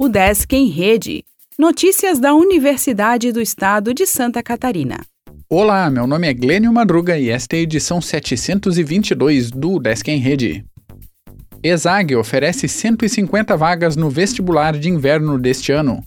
O Desk em Rede. Notícias da Universidade do Estado de Santa Catarina. Olá, meu nome é Glênio Madruga e esta é a edição 722 do Desk em Rede. ESAG oferece 150 vagas no vestibular de inverno deste ano.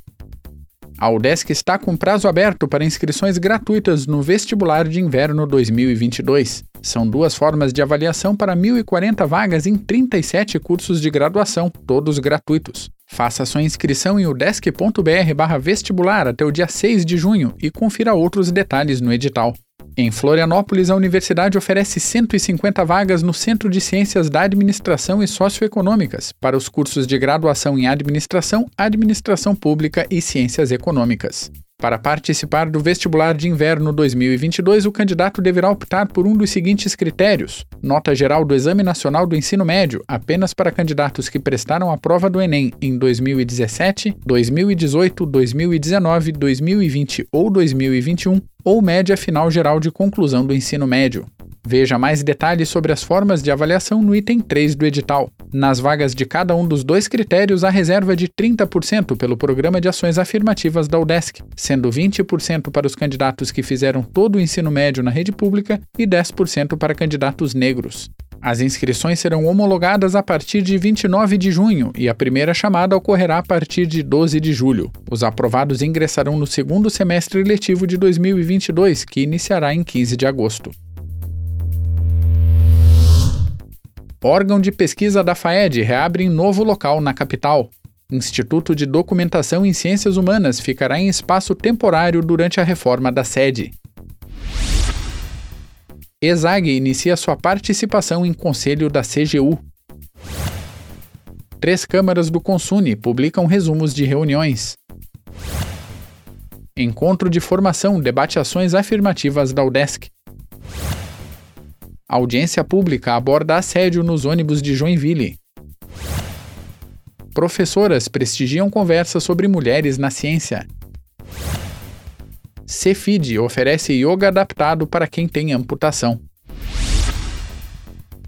A UDESC está com prazo aberto para inscrições gratuitas no vestibular de inverno 2022. São duas formas de avaliação para 1.040 vagas em 37 cursos de graduação, todos gratuitos. Faça sua inscrição em udesc.br/vestibular até o dia 6 de junho e confira outros detalhes no edital. Em Florianópolis, a universidade oferece 150 vagas no Centro de Ciências da Administração e Socioeconômicas para os cursos de graduação em Administração, Administração Pública e Ciências Econômicas. Para participar do vestibular de inverno 2022, o candidato deverá optar por um dos seguintes critérios: nota geral do Exame Nacional do Ensino Médio, apenas para candidatos que prestaram a prova do Enem em 2017, 2018, 2019, 2020 ou 2021, ou média final geral de conclusão do ensino médio. Veja mais detalhes sobre as formas de avaliação no item 3 do edital. Nas vagas de cada um dos dois critérios, há reserva de 30% pelo Programa de Ações Afirmativas da UDESC, sendo 20% para os candidatos que fizeram todo o ensino médio na rede pública e 10% para candidatos negros. As inscrições serão homologadas a partir de 29 de junho e a primeira chamada ocorrerá a partir de 12 de julho. Os aprovados ingressarão no segundo semestre letivo de 2022, que iniciará em 15 de agosto. Órgão de pesquisa da FAED reabre em novo local na capital. Instituto de Documentação em Ciências Humanas ficará em espaço temporário durante a reforma da sede. ESAG inicia sua participação em conselho da CGU. Três câmaras do Consune publicam resumos de reuniões. Encontro de formação debate ações afirmativas da UDESC. A audiência pública aborda assédio nos ônibus de Joinville. Professoras prestigiam conversa sobre mulheres na ciência. Cefid oferece yoga adaptado para quem tem amputação.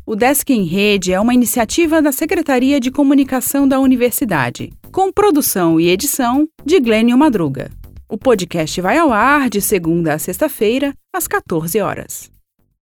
O Desk em Rede é uma iniciativa da Secretaria de Comunicação da Universidade, com produção e edição de Glênio Madruga. O podcast vai ao ar de segunda a sexta-feira, às 14 horas.